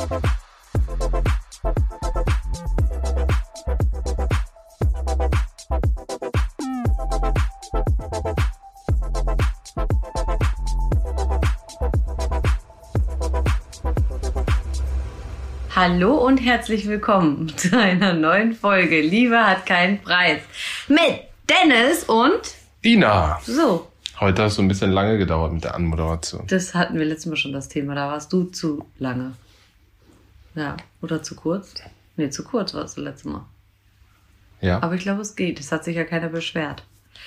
Hallo und herzlich willkommen zu einer neuen Folge Liebe hat keinen Preis mit Dennis und Dina. so. Heute hast du ein bisschen lange gedauert mit der Anmoderation. Das hatten wir letztes Mal schon das Thema. Da warst du zu lange. Ja, oder zu kurz? Nee, zu kurz war es das letzte Mal. Ja. Aber ich glaube, es geht. Es hat sich ja keiner beschwert.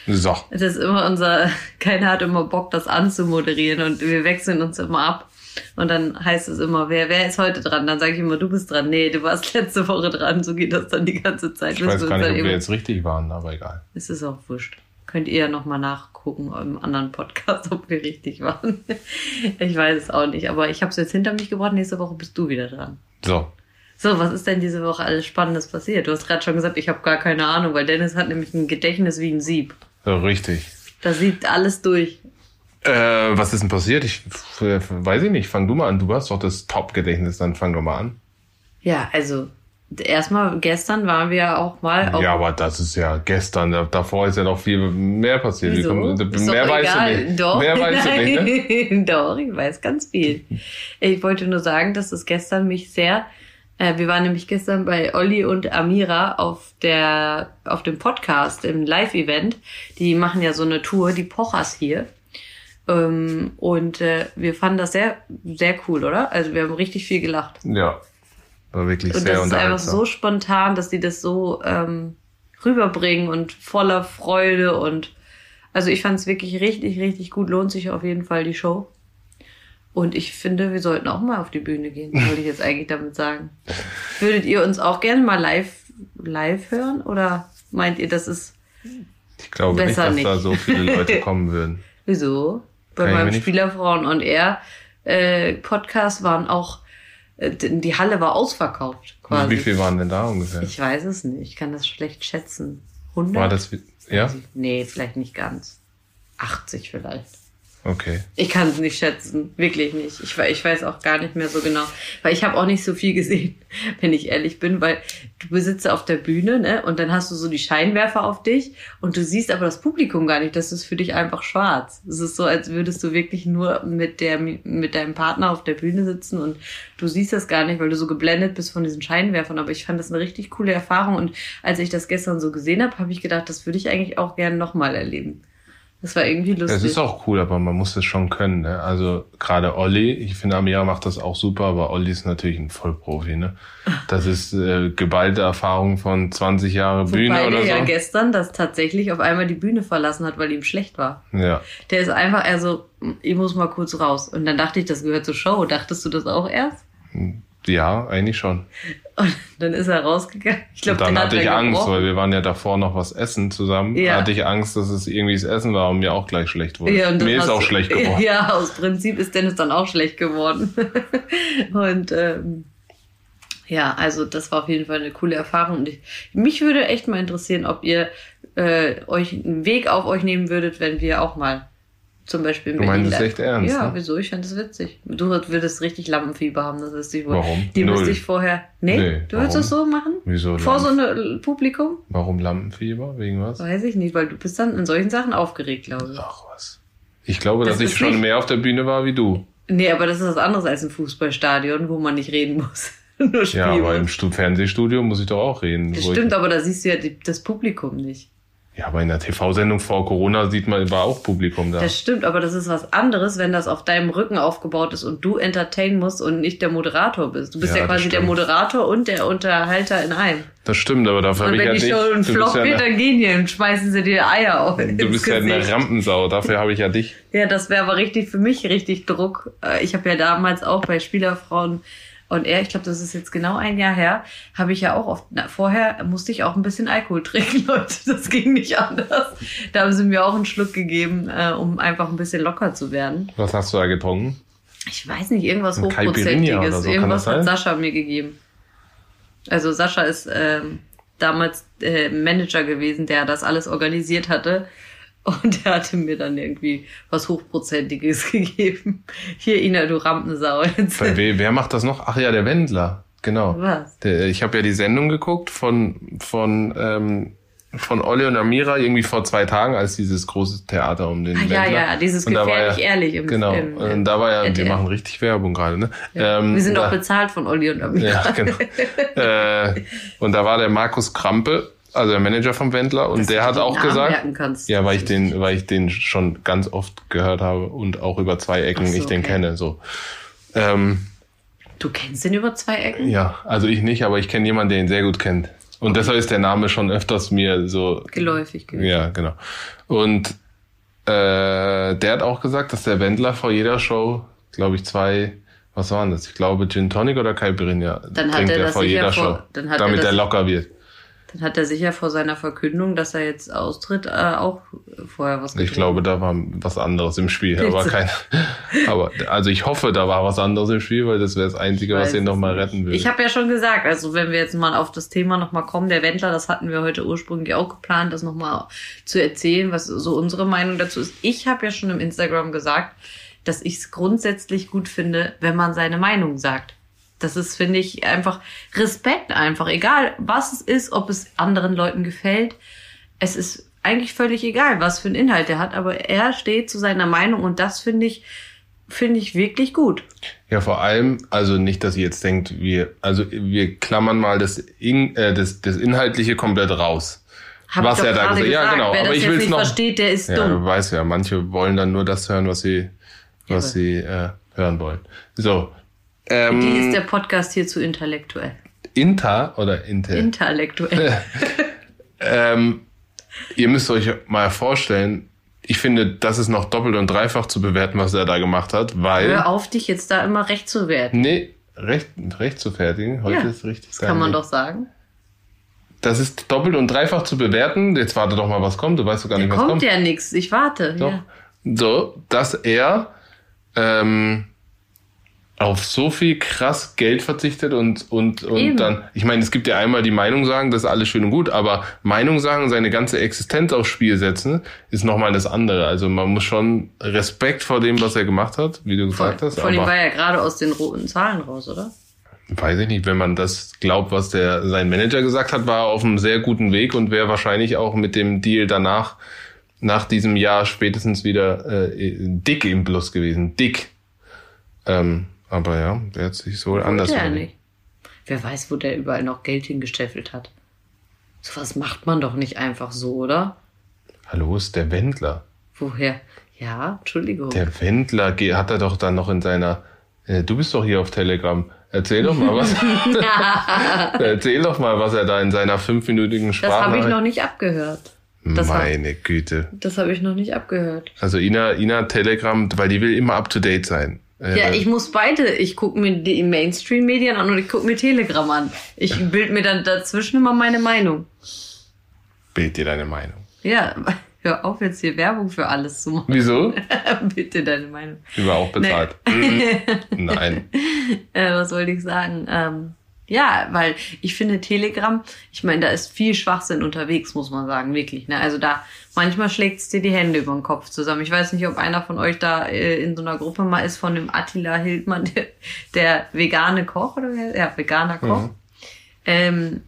So. Es ist immer unser, keiner hat immer Bock, das anzumoderieren und wir wechseln uns immer ab. Und dann heißt es immer, wer, wer ist heute dran? Dann sage ich immer, du bist dran. Nee, du warst letzte Woche dran. So geht das dann die ganze Zeit. Ich weiß wir gar nicht, ob wir jetzt richtig waren, aber egal. Es ist auch wurscht. Könnt ihr ja nochmal nachgucken im anderen Podcast, ob wir richtig waren. Ich weiß es auch nicht, aber ich habe es jetzt hinter mich gebracht. Nächste Woche bist du wieder dran. So. So, was ist denn diese Woche alles Spannendes passiert? Du hast gerade schon gesagt, ich habe gar keine Ahnung, weil Dennis hat nämlich ein Gedächtnis wie ein Sieb. richtig. Da sieht alles durch. Äh, was ist denn passiert? Ich weiß ich nicht. Fang du mal an. Du hast doch das Top-Gedächtnis, dann fang doch mal an. Ja, also erstmal gestern waren wir ja auch mal auf Ja, aber das ist ja gestern. Da- Davor ist ja noch viel mehr passiert. Wieso? Doch mehr weißt egal. du nicht. Doch. Mehr weißt du nicht, ne? Doch, ich weiß ganz viel. Ich wollte nur sagen, dass es gestern mich sehr, äh, wir waren nämlich gestern bei Olli und Amira auf der, auf dem Podcast im Live-Event. Die machen ja so eine Tour, die Pochers hier. Ähm, und äh, wir fanden das sehr, sehr cool, oder? Also wir haben richtig viel gelacht. Ja. War wirklich Und sehr das ist einfach so spontan, dass die das so ähm, rüberbringen und voller Freude und also ich fand es wirklich richtig, richtig gut. Lohnt sich auf jeden Fall die Show. Und ich finde, wir sollten auch mal auf die Bühne gehen, wollte ich jetzt eigentlich damit sagen. Würdet ihr uns auch gerne mal live, live hören? Oder meint ihr, das ist ich glaube nicht, besser dass nicht. da so viele Leute kommen würden. wieso? Bei Kann meinem nicht- Spielerfrauen und er äh, Podcast waren auch, die Halle war ausverkauft quasi. Wie viel waren denn da ungefähr? Ich weiß es nicht. Ich kann das schlecht schätzen. 100? War das, wie- ja? Nee, vielleicht nicht ganz. 80 vielleicht. Okay. Ich kann es nicht schätzen. Wirklich nicht. Ich, ich weiß auch gar nicht mehr so genau. Weil ich habe auch nicht so viel gesehen, wenn ich ehrlich bin, weil du sitzt auf der Bühne, ne? Und dann hast du so die Scheinwerfer auf dich und du siehst aber das Publikum gar nicht. Das ist für dich einfach schwarz. Es ist so, als würdest du wirklich nur mit der mit deinem Partner auf der Bühne sitzen und du siehst das gar nicht, weil du so geblendet bist von diesen Scheinwerfern. Aber ich fand das eine richtig coole Erfahrung und als ich das gestern so gesehen habe, habe ich gedacht, das würde ich eigentlich auch gerne nochmal erleben. Das war irgendwie lustig. Es ist auch cool, aber man muss es schon können. Ne? Also gerade Olli, ich finde Amira macht das auch super, aber Olli ist natürlich ein Vollprofi. Ne? Das ist äh, geballte Erfahrung von 20 Jahre Bühne oder der so. ja gestern das tatsächlich auf einmal die Bühne verlassen hat, weil ihm schlecht war. ja. Der ist einfach, also, ich muss mal kurz raus. Und dann dachte ich, das gehört zur Show. Dachtest du das auch erst? Ja, eigentlich schon. Und dann ist er rausgegangen. Ich glaube, dann hatte ich Angst, gebrochen. weil wir waren ja davor noch was essen zusammen. Ja. Da hatte ich Angst, dass es irgendwie das Essen war und mir auch gleich schlecht wurde. Ja, und mir ist auch schlecht geworden. Ja, aus Prinzip ist Dennis dann auch schlecht geworden. und ähm, ja, also das war auf jeden Fall eine coole Erfahrung. Und ich, mich würde echt mal interessieren, ob ihr äh, euch einen Weg auf euch nehmen würdet, wenn wir auch mal zum Beispiel in Du meinst Berlin es live- echt ernst, Ja, ne? wüso? Ich fände das witzig. Du würdest richtig Lampenfieber haben, das ist ich wohl. Warum? Die Null. müsste ich vorher. Nee, Nee, du würdest das so machen? Wieso? Vor so Lampen- einem Publikum? Warum Lampenfieber? Wegen was? Weiß ich nicht, weil du bist dann in solchen Sachen aufgeregt, glaube ich. Ach was. Ich glaube, Das dass ich schon nicht- mehr auf der Bühne war wie du. Nee, aber das ist was anderes als ein Fußballstadion, wo man nicht reden muss. Nur spielen Ja, aber im Fernsehstudio muss ich doch auch reden. Das wo ich- stimmt, aber da siehst du ja die, das Publikum nicht. Ja, aber in der TV-Sendung vor Corona sieht man, war auch Publikum da. Das stimmt, aber das ist was anderes, wenn das auf deinem Rücken aufgebaut ist und du entertain musst und nicht der Moderator bist. Du bist ja, Ja, quasi der. Moderator und der Unterhalter in einem. Das stimmt, aber dafür habe Und ich wenn ja die dich. Show ein Flop ja wird, eine, dann gehen die und schmeißen sie dir Eier auf. du bist ja eine. Rampensau, dafür habe ich ja dich. Ja, das wäre aber richtig für mich richtig Druck. Äh, Ich habe ja damals auch bei Spielerfrauen und er, ich glaube, das ist jetzt genau ein Jahr her, habe ich ja auch oft, na, vorher musste ich auch ein bisschen Alkohol trinken, Leute. Das ging nicht anders. Da haben sie mir auch einen Schluck gegeben, äh, um einfach ein bisschen locker zu werden. Was hast du da getrunken? Ich weiß nicht, irgendwas Ein Hochprozentiges. so, irgendwas hat? Sascha mir gegeben. Also Sascha ist ähm, damals äh, Manager gewesen, der das alles organisiert hatte. Und er hatte mir dann irgendwie was Hochprozentiges gegeben. Hier, Ina, du Rampensau. Jetzt. Bei we- wer macht das noch? Ach ja, der Wendler. Genau. Was? Der, ich habe ja die Sendung geguckt von von ähm, von Olli und Amira irgendwie vor zwei Tagen, als dieses große Theater um den Ah, ja, Wendler. ja, dieses Und da war gefährlich ja, ehrlich im Genau. im- und da war ja, wir machen richtig Werbung gerade, ne? Ähm, Wir sind da, auch bezahlt von Olli und Amira. Ja, genau. äh, und da war der Markus Krampe, also der Manager vom Wendler, und Dass der hat auch gesagt, ja, weil ich den, weil ich den schon ganz oft gehört habe und auch über zwei Ecken so, ich den okay. kenne, so. Ähm, Du kennst den über zwei Ecken? ja, also ich nicht, aber ich kenne jemanden, der ihn sehr gut kennt. Und deshalb ist der Name schon öfters mir so Geläufig gewesen. ja, genau. Und äh, der hat auch gesagt, dass der Wendler vor jeder Show, glaube ich, zwei, was waren das? Ich glaube Gin Tonic oder Caipirinha Dann hat trinkt er das vor jeder vor- Show, dann hat damit er locker wird. Dann hat er sicher vor seiner Verkündung, dass er jetzt austritt, äh, auch vorher was Ich getrunken. glaube, da war was anderes im Spiel, aber kein, aber also ich hoffe, da war was anderes im Spiel, weil das wäre das Einzige, was ihn noch es mal nicht. retten würde. Ich habe ja schon gesagt, also wenn wir jetzt mal auf das Thema nochmal kommen, der Wendler, das hatten wir heute ursprünglich auch geplant, das nochmal zu erzählen, was so unsere Meinung dazu ist. Ich habe ja schon im Instagram gesagt, dass ich es grundsätzlich gut finde, wenn man seine Meinung sagt. Das ist, finde ich, einfach Respekt einfach. Egal, was es ist, ob es anderen Leuten gefällt. Es ist eigentlich völlig egal, was für einen Inhalt er hat, aber er steht zu seiner Meinung und das finde ich, finde ich wirklich gut. Ja, vor allem, also nicht, dass ihr jetzt denkt, wir, also wir klammern mal das, In, äh, das, das Inhaltliche komplett raus. Hab Was er da gerade gesagt- ja, gesagt. genau, Wer aber das ich will's nicht noch- versteht, der ist Ja, dumm. du weißt ja, manche wollen dann nur das hören, was sie, was aber- sie äh, hören wollen. So. Die Ähm, ist der Podcast hier zu intellektuell. Inter oder Intel? Intellektuell. ähm, ihr müsst euch mal vorstellen, ich finde, das ist noch doppelt und dreifach zu bewerten, was er da gemacht hat, weil. Hör auf, dich jetzt da immer recht zu werden. Nee, recht, recht zu fertigen. Heute Ja, ist richtig Das kann man doch sagen. Das ist doppelt und dreifach zu bewerten. Jetzt warte doch mal, was kommt. Du weißt doch gar nicht, was Kommt kommt. ja nichts. Ich warte. Doch. Ja. So, dass er ähm, auf so viel krass Geld verzichtet und, und, und Eben. dann, ich meine, es gibt ja einmal die Meinung sagen, das ist alles schön und gut, aber Meinung sagen, seine ganze Existenz aufs Spiel setzen, ist nochmal das andere. Also man muss schon Respekt vor dem, was er gemacht hat, wie du Vor, gesagt hast. vor allem aber war er gerade aus den roten Zahlen raus, oder? weiß ich nicht, wenn man das glaubt, was der sein Manager gesagt hat, war er auf einem sehr guten Weg und wäre wahrscheinlich auch mit dem Deal danach, nach diesem Jahr spätestens wieder äh, dick im Plus gewesen. Dick. Ähm, aber ja, der hat sich so anders er nicht. Wer weiß, wo der überall noch Geld hingesteffelt hat. Sowas macht man doch nicht einfach so, oder? Hallo, ist der Wendler. Woher? Ja, Entschuldigung. Der Wendler hat er doch dann noch in seiner. Äh, du bist doch hier auf Telegram. Erzähl doch mal was. Erzähl doch mal, was er da in seiner fünfminütigen das habe ich Sprache. noch nicht abgehört. Das Meine Güte. Das habe ich noch nicht abgehört. Also Ina, Ina Telegram, weil die will immer up to date sein. Ja, ich muss beide. Ich gucke mir die Mainstream-Medien an und ich gucke mir Telegram an. Ich bild mir dann dazwischen immer meine Meinung. Bild dir deine Meinung. Ja, hör auf jetzt hier Werbung für alles zu machen. Wieso? bild dir deine Meinung. War auch bezahlt. Mhm. Nein. Äh, was wollte ich sagen? Ähm, ja, weil ich finde Telegram, ich meine, da ist viel Schwachsinn unterwegs, muss man sagen, wirklich. Ne? Also da, manchmal schlägt es dir die Hände über den Kopf zusammen. Ich weiß nicht, ob einer von euch da äh, in so einer Gruppe mal ist von dem Attila Hildmann, der, der vegane Koch oder wer? Ja, veganer Koch. Ähm,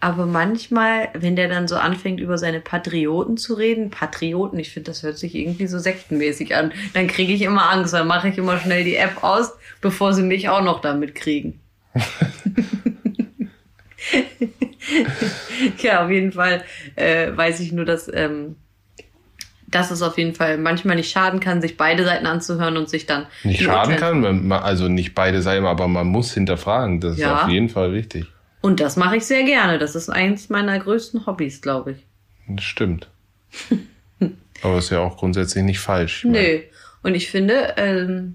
aber manchmal, wenn der dann so anfängt, über seine Patrioten zu reden, Patrioten, ich finde, das hört sich irgendwie so sektenmäßig an, dann kriege ich immer Angst, dann mache ich immer schnell die App aus, bevor sie mich auch noch damit kriegen. ja, auf jeden Fall äh, weiß ich nur, dass, ähm, dass es auf jeden Fall manchmal nicht schaden kann, sich beide Seiten anzuhören und sich dann Nicht schaden kann, man- also nicht beide Seiten, aber man muss hinterfragen. Das ist Ja. auf jeden Fall wichtig. Und das mache ich sehr gerne. Das ist eins meiner größten Hobbys, glaube ich. Das stimmt. aber ist ja auch grundsätzlich nicht falsch. Ich Nö. Und ich finde, ähm,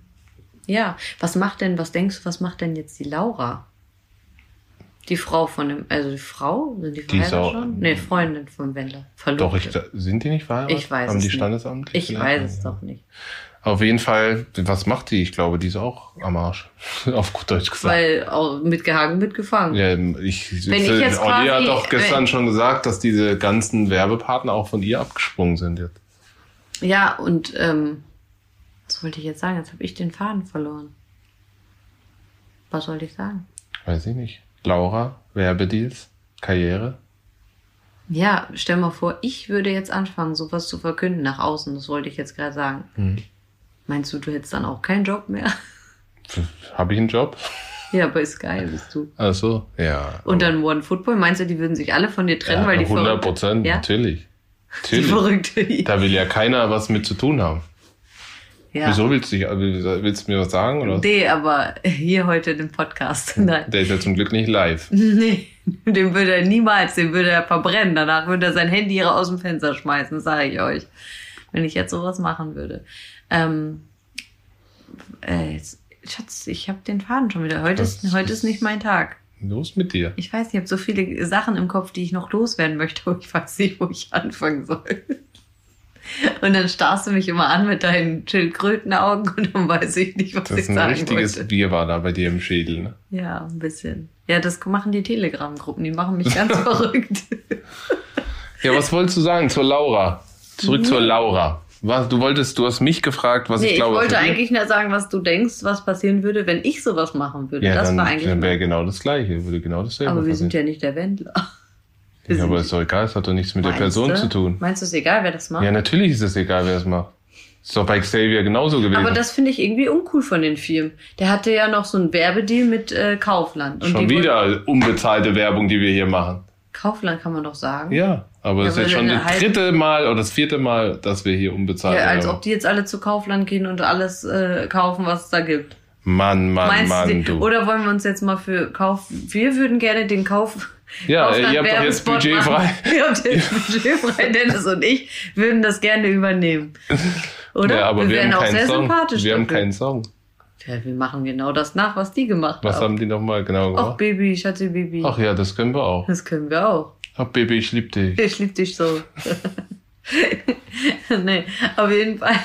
ja, was macht denn, was denkst du, was macht denn jetzt die Laura? Die Frau von dem, also die Frau? Sind die Die verheiratet auch- schon? Nee, Freundin von Wendler. Doch, ich, Verlobte. sind die nicht verheiratet? Ich weiß Haben es die nicht. Standesamt? Ich weiß es doch nicht. Auf jeden Fall, was macht die? Ich glaube, die ist auch am Arsch. Auf gut Deutsch gesagt. Weil auch mitgehangen, mitgefangen. ja, ich, Wenn ich jetzt Olli hat doch gestern schon gesagt, dass diese ganzen Werbepartner auch von ihr abgesprungen sind jetzt. Ja, und ähm, was wollte ich jetzt sagen? Jetzt habe ich den Faden verloren. Was sollte ich sagen? Weiß ich nicht. Laura, Werbedeals, Karriere. Ja, stell mal vor, ich würde jetzt anfangen, sowas zu verkünden nach außen. Das wollte ich jetzt gerade sagen. Hm. Meinst du, du hättest dann auch keinen Job mehr? Habe ich einen Job? Ja, bei Sky bist du. Ach so, ja. Und dann One Football, meinst du, die würden sich alle von dir trennen, ja, weil die 100 verrückte- Prozent, Ja? natürlich. Die Natürlich. verrückte. Da will ja keiner was mit zu tun haben. Ja. Wieso willst du dich, willst du mir was sagen? Oder? Nee, aber hier heute im Podcast. Nein. Der ist ja zum Glück nicht live. Nee, den würde er niemals, den würde er verbrennen. Danach würde er sein Handy aus dem Fenster schmeißen, sage ich euch. Wenn ich jetzt sowas machen würde. Ähm, äh, jetzt, Schatz, ich habe den Faden schon wieder. Heute ist, heute ist nicht mein Tag. Los mit dir. Ich weiß, ich habe so viele Sachen im Kopf, die ich noch loswerden möchte, aber ich weiß nicht, wo ich anfangen soll. Und dann starrst du mich immer an mit deinen Schildkrötenaugen und dann weiß ich nicht, was Das ich ist ein sagen richtiges wollte. Bier war da bei dir im Schädel. Ne? Ja, ein bisschen. Ja, das machen die Telegram-Gruppen, die machen mich ganz verrückt. Ja, was wolltest du sagen zur Laura? Zurück zur Laura. Was, du wolltest, du hast mich gefragt, was Nee, ich ich glaube. wollte mit dir- eigentlich nur sagen, was du denkst, was passieren würde, wenn ich sowas machen würde. Ja, das dann, war eigentlich. dann wäre genau das Gleiche, würde genau dasselbe aber wir passieren. sind ja nicht der Wendler. Ja, sind- aber ist doch egal, es hat doch nichts mit der Person du? zu tun. Meinst du, es ist egal, wer das macht? Ja, natürlich ist es egal, wer es macht. Ist doch bei Xavier genauso gewesen. aber das finde ich irgendwie uncool von den Firmen. Der hatte ja noch so einen Werbedeal mit äh, Kaufland. Und Schon wieder unbezahlte Werbung, die wir hier machen. Kaufland kann man doch sagen. Ja, aber Ja, das ist jetzt schon das dritte Mal oder das vierte Mal, dass wir hier unbezahlte Ja, als Werbung. ob die jetzt alle zu Kaufland gehen und alles äh, kaufen, was es da gibt. Mann, Mann, Meinst Mann, du. oder wollen wir uns jetzt mal für Kauf, wir würden gerne den Kauf, Ja, ihr habt doch jetzt Budget frei. Ihr habt jetzt Budget frei, Dennis und ich würden das gerne übernehmen. Oder? Ja, aber wir, wären haben auch sehr Song. sympathisch. Wir haben dafür. keinen Song. Ja, wir machen genau das nach, was die gemacht Was haben. haben die nochmal genau Ach, gemacht? Baby, Schatzi, Baby. Ach ja, das können wir auch. Das können wir auch. Ach Baby, ich lieb dich. Ich lieb dich so. nee, auf jeden Fall.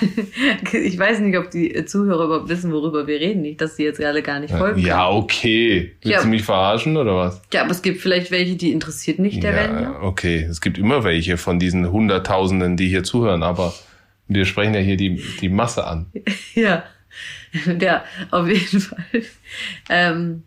Ich weiß nicht, ob die Zuhörer überhaupt wissen, worüber wir reden. Nicht, dass die jetzt alle gar nicht folgen. Ja, okay. Willst Ja. du mich verarschen oder was? ja, aber es gibt vielleicht welche, die interessiert nicht der ja, okay. Es gibt immer welche von diesen Hunderttausenden, die hier zuhören, aber wir sprechen ja hier die, die Masse an. Ja, ja, auf jeden Fall. Ähm,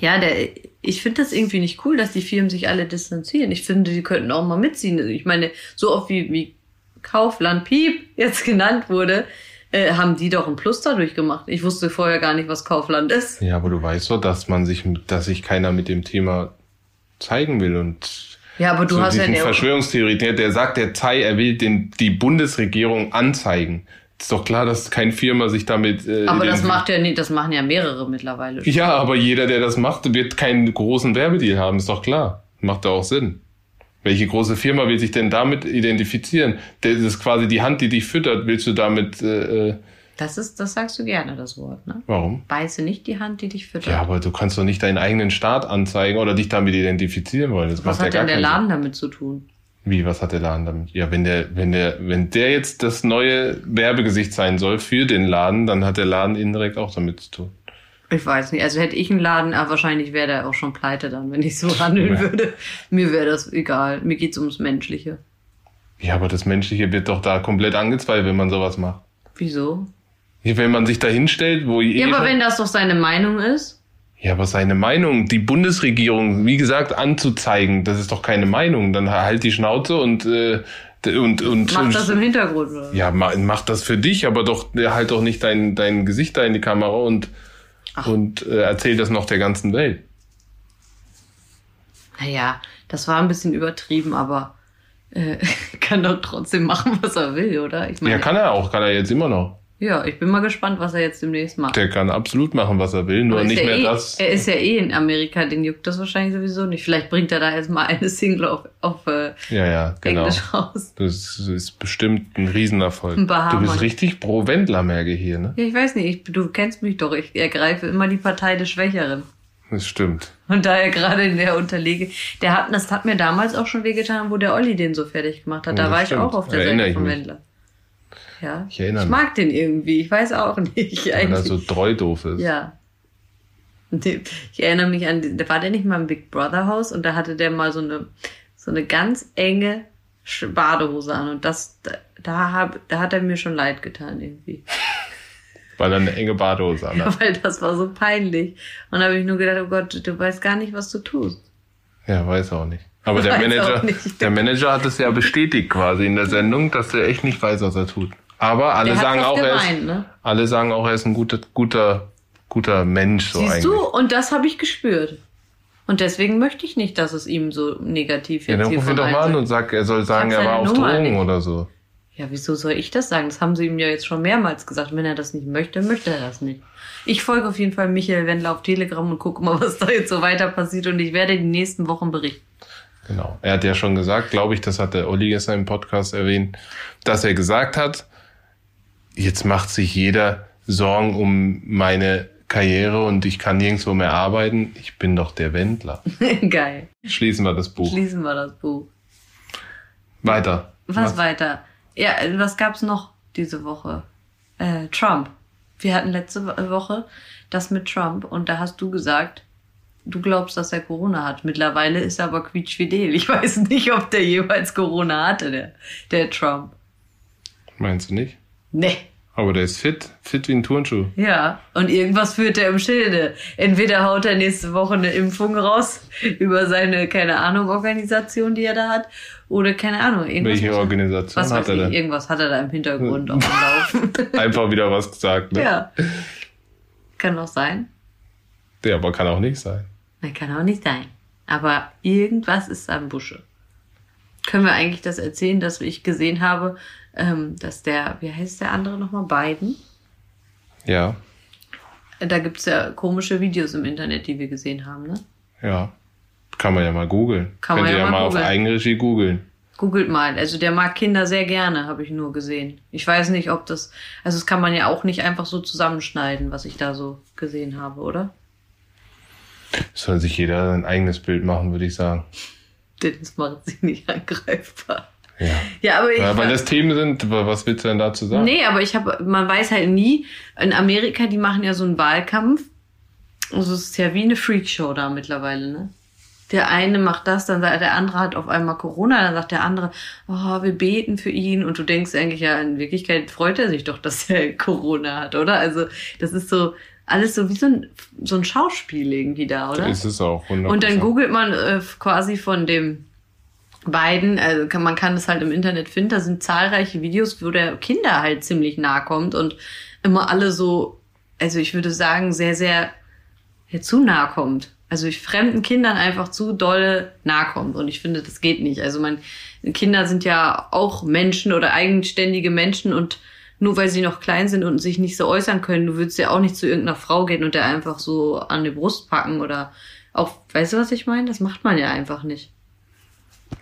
ja, der, ich finde das irgendwie nicht cool, dass die Firmen sich alle distanzieren. Ich finde, die könnten auch mal mitziehen. Ich meine, so oft wie, wie Kaufland Piep jetzt genannt wurde, äh, haben die doch einen Plus dadurch gemacht. Ich wusste vorher gar nicht, was Kaufland ist. Ja, aber du weißt doch, dass man sich, dass sich keiner mit dem Thema zeigen will und Ja, aber du so hast ja Verschwörungstheorie, der, der sagt, der Zei, er will den, die Bundesregierung anzeigen. Ist doch klar, dass keine Firma sich damit. Äh, aber das macht ja nicht, das machen ja mehrere mittlerweile. Ja, aber jeder, der das macht, wird keinen großen Werbedeal haben, ist doch klar. Macht doch auch Sinn. Welche große Firma will sich denn damit identifizieren? Das ist quasi die Hand, die dich füttert. Willst du damit, äh, äh, Das ist, das sagst du gerne, das Wort, ne? warum? Beiße nicht die Hand, die dich füttert. Ja, aber du kannst doch nicht deinen eigenen Staat anzeigen oder dich damit identifizieren wollen. Das was macht hat ja gar denn der Laden damit zu tun? Wie, was hat der Laden damit? Ja, wenn der, wenn der, wenn der jetzt das neue Werbegesicht sein soll für den Laden, dann hat der Laden indirekt auch damit zu tun. Ich weiß nicht. Also hätte ich einen Laden, aber wahrscheinlich wäre der auch schon pleite dann, wenn ich so handeln Ja. würde. Mir wäre das egal. Mir geht's ums Menschliche. Ja, aber das Menschliche wird doch da komplett angezweifelt, wenn man sowas macht. Wieso? Wenn man sich da hinstellt, wo Ja, eh aber schon- wenn das doch seine Meinung ist. Ja, aber seine Meinung, die Bundesregierung, wie gesagt, anzuzeigen, das ist doch keine Meinung. Dann halt die Schnauze und und und, und Macht das im Hintergrund, oder? ja, ma- mach das für dich, aber doch halt doch nicht dein dein Gesicht da in die Kamera und Ach. und äh, erzähl das noch der ganzen Welt. Naja, das war ein bisschen übertrieben, aber äh, kann doch trotzdem machen, was er will, oder? Ich meine, Ja, kann er auch, kann er jetzt immer noch. Ja, ich bin mal gespannt, was er jetzt demnächst macht. Der kann absolut machen, was er will, nur Aber nicht mehr eh, das. Er ist ja eh in Amerika, den juckt das wahrscheinlich sowieso nicht. Vielleicht bringt er da jetzt mal eine Single auf, auf äh, Ja, ja, genau. Englisch raus. Das ist bestimmt ein Riesenerfolg. Ein. Du bist richtig pro Wendler, merke ich hier, ne? Ja, ich weiß nicht, ich, du kennst mich doch. Ich ergreife immer die Partei des Schwächeren. Das stimmt. Und daher gerade in der Unterlege. Der hat, das hat mir damals auch schon wehgetan, wo der Olli den so fertig gemacht hat. Da war ich stimmt. auch auf der Erinnere Seite ich mich. Wendler. Ja. Ich erinnere Ich mag den irgendwie. Ich weiß auch nicht. Weil er so treu doof ist. Ja. Ich erinnere mich an, da war der nicht mal im Big Brother Haus und da hatte der mal so eine, so eine ganz enge Badehose an. Und das, da, da, hab, da hat er mir schon leid getan irgendwie. Weil er eine enge Badehose anhat. Weil das war so peinlich. Und da habe ich nur gedacht, oh Gott, du weißt gar nicht, was du tust. Ja, weiß auch nicht. Aber der Manager, der Manager hat es ja bestätigt quasi in der Sendung, dass er echt nicht weiß, was er tut. Aber alle sagen auch, er ist, gemeint, ne? alle sagen auch, er ist ein guter, guter, guter Mensch so Siehst eigentlich. du? Und das habe ich gespürt. Und deswegen möchte ich nicht, dass es ihm so negativ Ja, jetzt dann hier ruf ihn doch mal an und sag, er soll sagen, er war auf Nummer Drogen oder so. Ja, wieso soll ich das sagen? Das haben sie ihm ja jetzt schon mehrmals gesagt. Wenn er das nicht möchte, möchte er das nicht. Ich folge auf jeden Fall Michael Wendler auf Telegram und gucke mal, was da jetzt so weiter passiert. Und ich werde die nächsten Wochen berichten. Genau. Er hat ja schon gesagt, glaube ich, das hat der Olli gestern im Podcast erwähnt, dass er gesagt hat, jetzt macht sich jeder Sorgen um meine Karriere und ich kann nirgendwo mehr arbeiten. Ich bin doch der Wendler. Geil. Schließen wir das Buch. Schließen wir das Buch. Weiter. Was, weiter? Ja, äh, was gab's noch diese Woche? Äh, Trump. Wir hatten letzte Wo- Woche das mit Trump und da hast du gesagt, du glaubst, dass er Corona hat. Mittlerweile ist er aber quietschfidel. Ich weiß nicht, ob der jemals Corona hatte, der, der Trump. Meinst du nicht? Nee. Aber der ist fit. Fit wie ein Turnschuh. Ja, und irgendwas führt er im Schilde. Entweder haut er nächste Woche eine Impfung raus über seine, keine Ahnung, Organisation, die er da hat, oder keine Ahnung. Irgendwas Welche Organisation Was hat er denn? irgendwas hat er da im Hintergrund auf dem Laufen. Einfach wieder was gesagt, ne? ja. Kann doch sein. Der aber kann auch nicht sein. Nein, kann auch nicht sein. Aber irgendwas ist da im Busche. Können wir eigentlich das erzählen, dass ich gesehen habe, ähm, dass der, wie heißt der andere nochmal? Biden? Ja, Da gibt's ja komische Videos im Internet, die wir gesehen haben, ne? ja. Kann man ja mal googeln. Kann Könnt man ja ja mal mal auf googeln. Eigenregie googeln. Googelt mal. Also der mag Kinder sehr gerne, habe ich nur gesehen. Ich weiß nicht, ob das. Also das kann man ja auch nicht einfach so zusammenschneiden, was ich da so gesehen habe, oder? Soll sich jeder ein eigenes Bild machen, würde ich sagen. Dennis macht sich nicht angreifbar. Ja. Ja, aber ich. ja weil das Themen sind, was willst du denn dazu sagen? Nee, aber ich habe, man weiß halt nie, in Amerika, die machen ja so einen Wahlkampf. Also es ist ja wie eine Freakshow da mittlerweile, ne? Der eine macht das, dann sagt der andere hat auf einmal Corona, dann sagt der andere, oh, wir beten für ihn und du denkst eigentlich ja, in Wirklichkeit freut er sich doch, dass er Corona hat, oder? Also das ist so alles so wie so ein, so ein Schauspiel irgendwie da, oder? Ist es auch. 100%. Und dann googelt man äh, quasi von dem beiden, also kann, man kann das halt im Internet finden, da sind zahlreiche Videos, wo der Kinder halt ziemlich nahe kommt und immer alle so, also ich würde sagen, sehr, sehr ja, zu nahe kommt. Also ich fremden Kindern einfach zu dolle nahe kommt. Und ich finde, das geht nicht. Also mein, Kinder sind ja auch Menschen oder eigenständige Menschen und nur weil sie noch klein sind und sich nicht so äußern können, du würdest ja auch nicht zu irgendeiner Frau gehen und der einfach so an die Brust packen oder auch, weißt du, was ich meine? Das macht man ja einfach nicht.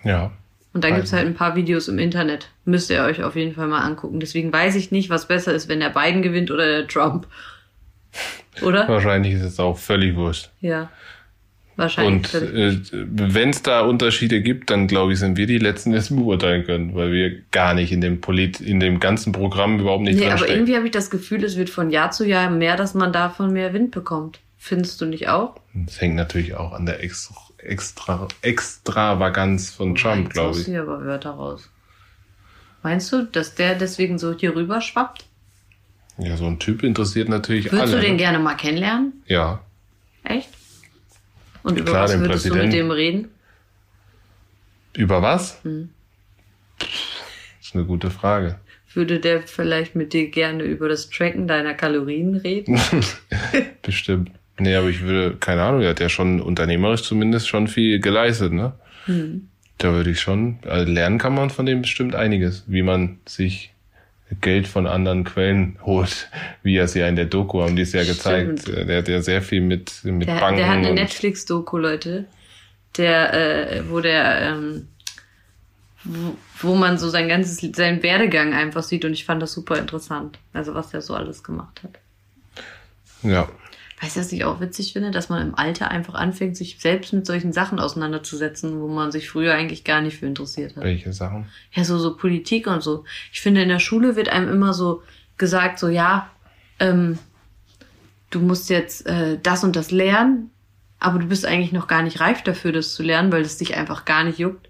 Ja. Und da Weiß gibt's halt ein paar Videos im Internet. Müsst ihr euch auf jeden Fall mal angucken. Deswegen weiß ich nicht, was besser ist, wenn der Biden gewinnt oder der Trump. Oder? Wahrscheinlich ist es auch völlig wurscht. Ja. Wahrscheinlich. Und äh, wenn es da Unterschiede gibt, dann glaube ich, sind wir die Letzten, die es beurteilen können, weil wir gar nicht in dem Polit in dem ganzen Programm überhaupt nicht nee, aber drinstecken. irgendwie habe ich das Gefühl, es wird von Jahr zu Jahr mehr, dass man davon mehr Wind bekommt. Findest du nicht auch? Das hängt natürlich auch an der Extra, Extra, Extravaganz von Trump, Jetzt glaube ich. hier aber Wörter raus. Meinst du, dass der deswegen so hier rüber schwappt? Ja, so ein Typ interessiert natürlich Würdest alle. du den ne? gerne mal kennenlernen? Ja, Echt? Und über Klar, was würdest du mit dem reden? über was? Hm. Das ist eine gute Frage. Würde der vielleicht mit dir gerne über das Tracken deiner Kalorien reden? Bestimmt. Nee, aber ich würde, keine Ahnung, er hat ja schon unternehmerisch zumindest schon viel geleistet, ne? Hm. Da würde ich schon, also lernen kann man von dem bestimmt einiges, wie man sich Geld von anderen Quellen holt, wie er es ja in der Doku haben die es ja gezeigt. Stimmt. Der hat ja sehr viel mit, mit Der, Banken der hat eine Netflix-Doku, Leute. Der, äh, wo der, ähm, wo, wo man so sein ganzes, seinen Werdegang einfach sieht und ich fand das super interessant. Also was der so alles gemacht hat. ja, Weißt du, was ich auch witzig finde? Dass man im Alter einfach anfängt, sich selbst mit solchen Sachen auseinanderzusetzen, wo man sich früher eigentlich gar nicht für interessiert hat. welche Sachen? Ja, so, so Politik und so. Ich finde, in der Schule wird einem immer so gesagt, so, ja, ähm, du musst jetzt äh, das und das lernen, aber du bist eigentlich noch gar nicht reif dafür, das zu lernen, weil es dich einfach gar nicht juckt.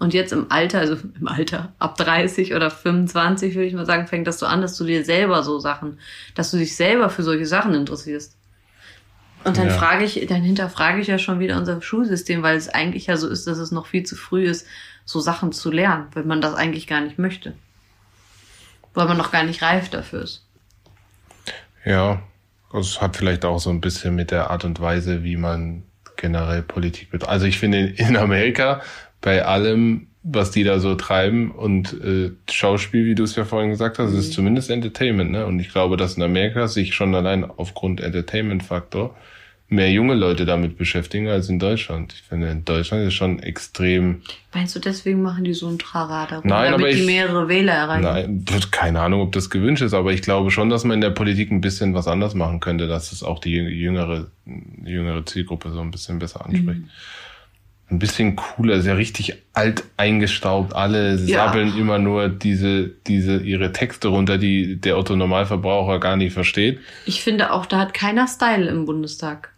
Und jetzt im Alter, also im Alter, ab 30 oder 25, würde ich mal sagen, fängt das so an, dass du dir selber so Sachen, dass du dich selber für solche Sachen interessierst. Und dann Ja. frage ich, dann hinterfrage ich ja schon wieder unser Schulsystem, weil es eigentlich ja so ist, dass es noch viel zu früh ist, so Sachen zu lernen, wenn man das eigentlich gar nicht möchte. Weil man noch gar nicht reif dafür ist. Ja, das hat vielleicht auch so ein bisschen mit der Art und Weise, wie man generell Politik betreibt. Also ich finde in Amerika bei allem, was die da so treiben und äh, Schauspiel, wie du es ja vorhin gesagt hast, ist zumindest Entertainment, ne? Und ich glaube, dass in Amerika sich schon allein aufgrund Entertainment-Faktor mehr junge Leute damit beschäftigen als in Deutschland. Ich finde, in Deutschland ist schon extrem Meinst du, deswegen machen die so ein Trara darum, Nein, damit aber die ich- mehrere Wähler erreichen? Nein, keine Ahnung, ob das gewünscht ist, aber ich glaube schon, dass man in der Politik ein bisschen was anders machen könnte, dass es auch die jüng- jüngere, jüngere Zielgruppe so ein bisschen besser anspricht. Ein bisschen cooler, ist ja richtig alt eingestaubt. Alle Ja. sabbeln immer nur diese, diese, ihre Texte runter, die der Otto Normalverbraucher gar nicht versteht. Ich finde auch, da hat keiner Style im Bundestag.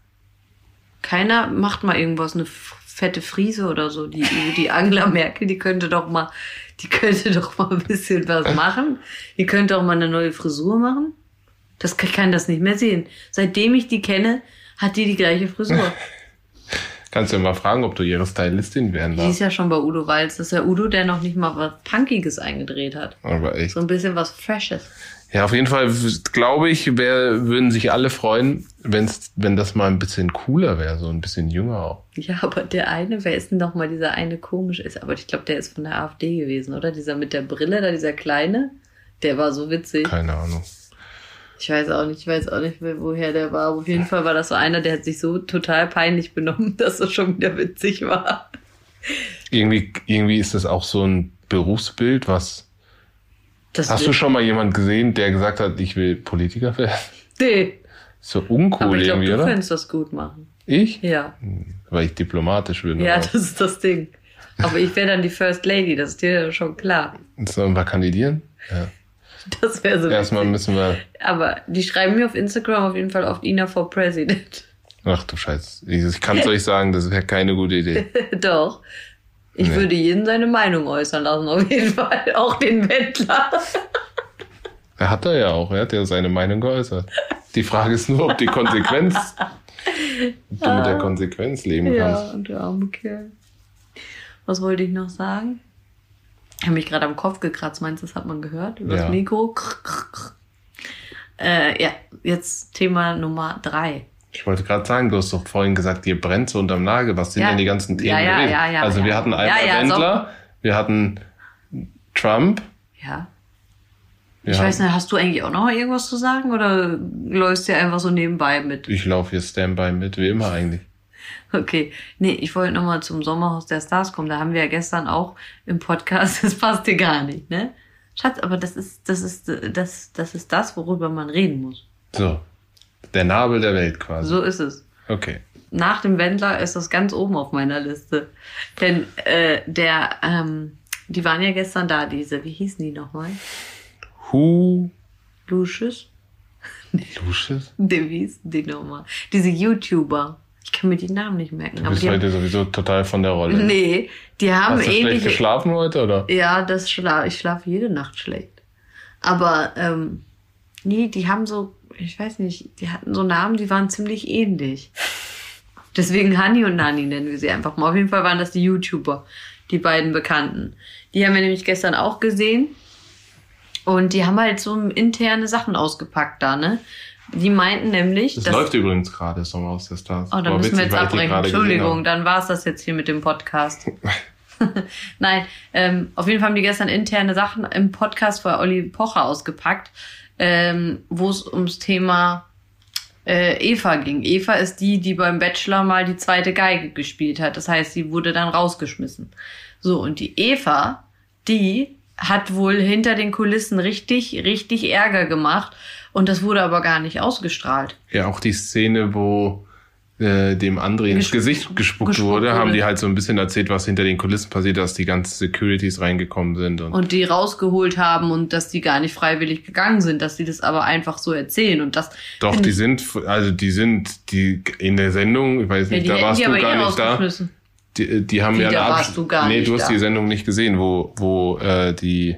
Keiner macht mal irgendwas, eine fette Frise oder so. Die, die Angela Merkel, die könnte doch mal, die könnte doch mal ein bisschen was machen. Die könnte auch mal eine neue Frisur machen. Das ich kann das nicht mehr sehen. Seitdem ich die kenne, hat die die gleiche Frisur. Kannst du ja mal fragen, ob du ihre Stylistin werden Die darfst. ist ja schon bei Udo Walz. Das ist ja Udo, der noch nicht mal was Punkiges eingedreht hat. Aber echt. So ein bisschen was Freshes. Ja, auf jeden Fall glaube ich, wär, würden sich alle freuen, wenn's, wenn das mal ein bisschen cooler wäre, so ein bisschen jünger auch. Ja, aber der eine, wer ist denn noch mal dieser eine komisch ist? Aber ich glaube, der ist von der AfD gewesen, oder? Dieser mit der Brille da, dieser kleine, der war so witzig. Keine Ahnung. Ich weiß auch nicht, ich weiß auch nicht, mehr, woher der war. Aber auf jeden Fall war das so einer, der hat sich so total peinlich benommen, dass es schon wieder witzig war. Irgendwie, irgendwie ist das auch so ein Berufsbild, was. Das Hast du schon mal jemand gesehen, der gesagt hat, ich will Politiker werden? Nee, So uncool aber ich glaube, irgendwie, du oder? könntest das gut machen. Ich? Ja, Weil ich diplomatisch bin. ja, das ist das Ding. Aber ich wäre dann die First Lady, das ist dir schon klar. Sollen wir kandidieren? Ja. Das wäre so Erstmal witzig. müssen wir. Aber die schreiben mir auf Instagram auf jeden Fall oft Ina for President. Ach du Scheiße. Ich, ich kann es euch sagen, das wäre keine gute Idee. Doch. Ich Nee. würde jeden seine Meinung äußern lassen, auf jeden Fall. Auch den Wendler. Er hat er ja auch, er hat ja seine Meinung geäußert. Die Frage ist nur, ob die Konsequenz, ob du mit der Konsequenz leben Ja, kannst. und der arme Kerl. Was wollte ich noch sagen? Ich habe mich gerade am Kopf gekratzt. Meinst du, das hat man gehört? Über Ja. das Mikro? Krr, krr, krr. Äh, ja, jetzt Thema Nummer drei. Ich wollte gerade sagen, du hast doch vorhin gesagt, dir brennt so unterm Nagel. Was sind Ja. denn die ganzen Themen Ja, ja, ja, ja, also wir hatten einmal Ja, ja, Wendler, wir hatten Trump. Ja. Ich weiß nicht, hast du eigentlich auch noch irgendwas zu sagen oder läufst du einfach so nebenbei mit? Ich laufe hier Standby mit, wie immer eigentlich. Okay, nee, ich wollte nochmal zum Sommerhaus der Stars kommen. Da haben wir ja gestern auch im Podcast, das passt dir gar nicht, ne? Schatz, aber das ist, das ist, das, das ist das, worüber man reden muss. So, der Nabel der Welt quasi. So ist es. Okay. Nach dem Wendler ist das ganz oben auf meiner Liste. Denn äh, der, ähm, die waren ja gestern da, diese, wie hießen die nochmal? Who Lucius? Lucius? Die, wie hießen die nochmal? Diese YouTuber. Ich kann mir die Namen nicht merken. Du bist die haben, heute sowieso total von der Rolle. nee, die haben Hast du schlecht ähnliche. geschlafen heute, oder? Ja, das schla ich schlafe jede Nacht schlecht. Aber ähm, nee, die haben so, ich weiß nicht, die hatten so Namen, die waren ziemlich ähnlich. Deswegen Hani und Nani nennen wir sie einfach mal. Auf jeden Fall waren das die YouTuber, die beiden Bekannten. Die haben wir nämlich gestern auch gesehen. Und die haben halt so interne Sachen ausgepackt da, ne? Die meinten nämlich, Das läuft übrigens gerade, Sommer aus der Stars. Oh, dann War müssen wir witzig, jetzt ich die abbrechen. Entschuldigung, dann war es das jetzt hier mit dem Podcast. Nein, ähm, auf jeden Fall haben die gestern interne Sachen im Podcast vor Olli Pocher ausgepackt, ähm, wo es ums Thema äh, Eva ging. Eva ist die, die beim Bachelor mal die zweite Geige gespielt hat. Das heißt, sie wurde dann rausgeschmissen. So, und die Eva, die hat wohl hinter den Kulissen richtig, richtig Ärger gemacht. Und das wurde aber gar nicht ausgestrahlt. Ja, auch die Szene, wo äh, dem André ins Gesp- Gesicht gespuckt, gespuckt wurde, haben die halt so ein bisschen erzählt, was hinter den Kulissen passiert, dass die ganzen Securities reingekommen sind. Und, und die rausgeholt haben und dass die gar nicht freiwillig gegangen sind, dass die das aber einfach so erzählen und das doch, die sind, also die sind, die in der Sendung, ich weiß ja, nicht, die da warst die du aber gar eh nicht da. die, die haben Wie, ja da warst du gar Nee, nicht du hast da. die Sendung nicht gesehen, wo, wo äh, die.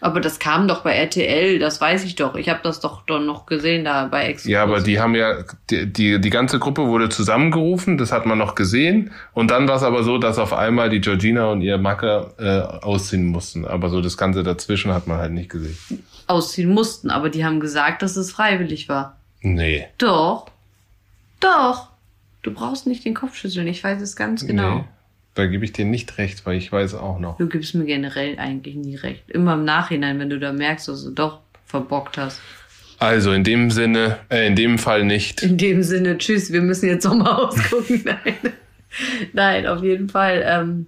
Aber das kam doch bei RTL, das weiß ich doch. Ich habe das doch doch noch gesehen da bei Exkurs. Ja, aber die haben ja, die, die, die ganze Gruppe wurde zusammengerufen, das hat man noch gesehen. Und dann war es aber so, dass auf einmal die Georgina und ihr Macker äh, ausziehen mussten. Aber so das Ganze dazwischen hat man halt nicht gesehen. ausziehen mussten, aber die haben gesagt, dass es freiwillig war. Nee. Doch. Doch. Du brauchst nicht den Kopf schütteln, ich weiß es ganz genau. Nee. Da gebe ich dir nicht recht, weil ich weiß auch noch. Du gibst mir generell eigentlich nie recht. Immer im Nachhinein, wenn du da merkst, dass du doch verbockt hast. Also in dem Sinne, äh, in dem Fall nicht. In dem Sinne, tschüss, wir müssen jetzt nochmal ausgucken. Nein. Nein, auf jeden Fall ähm,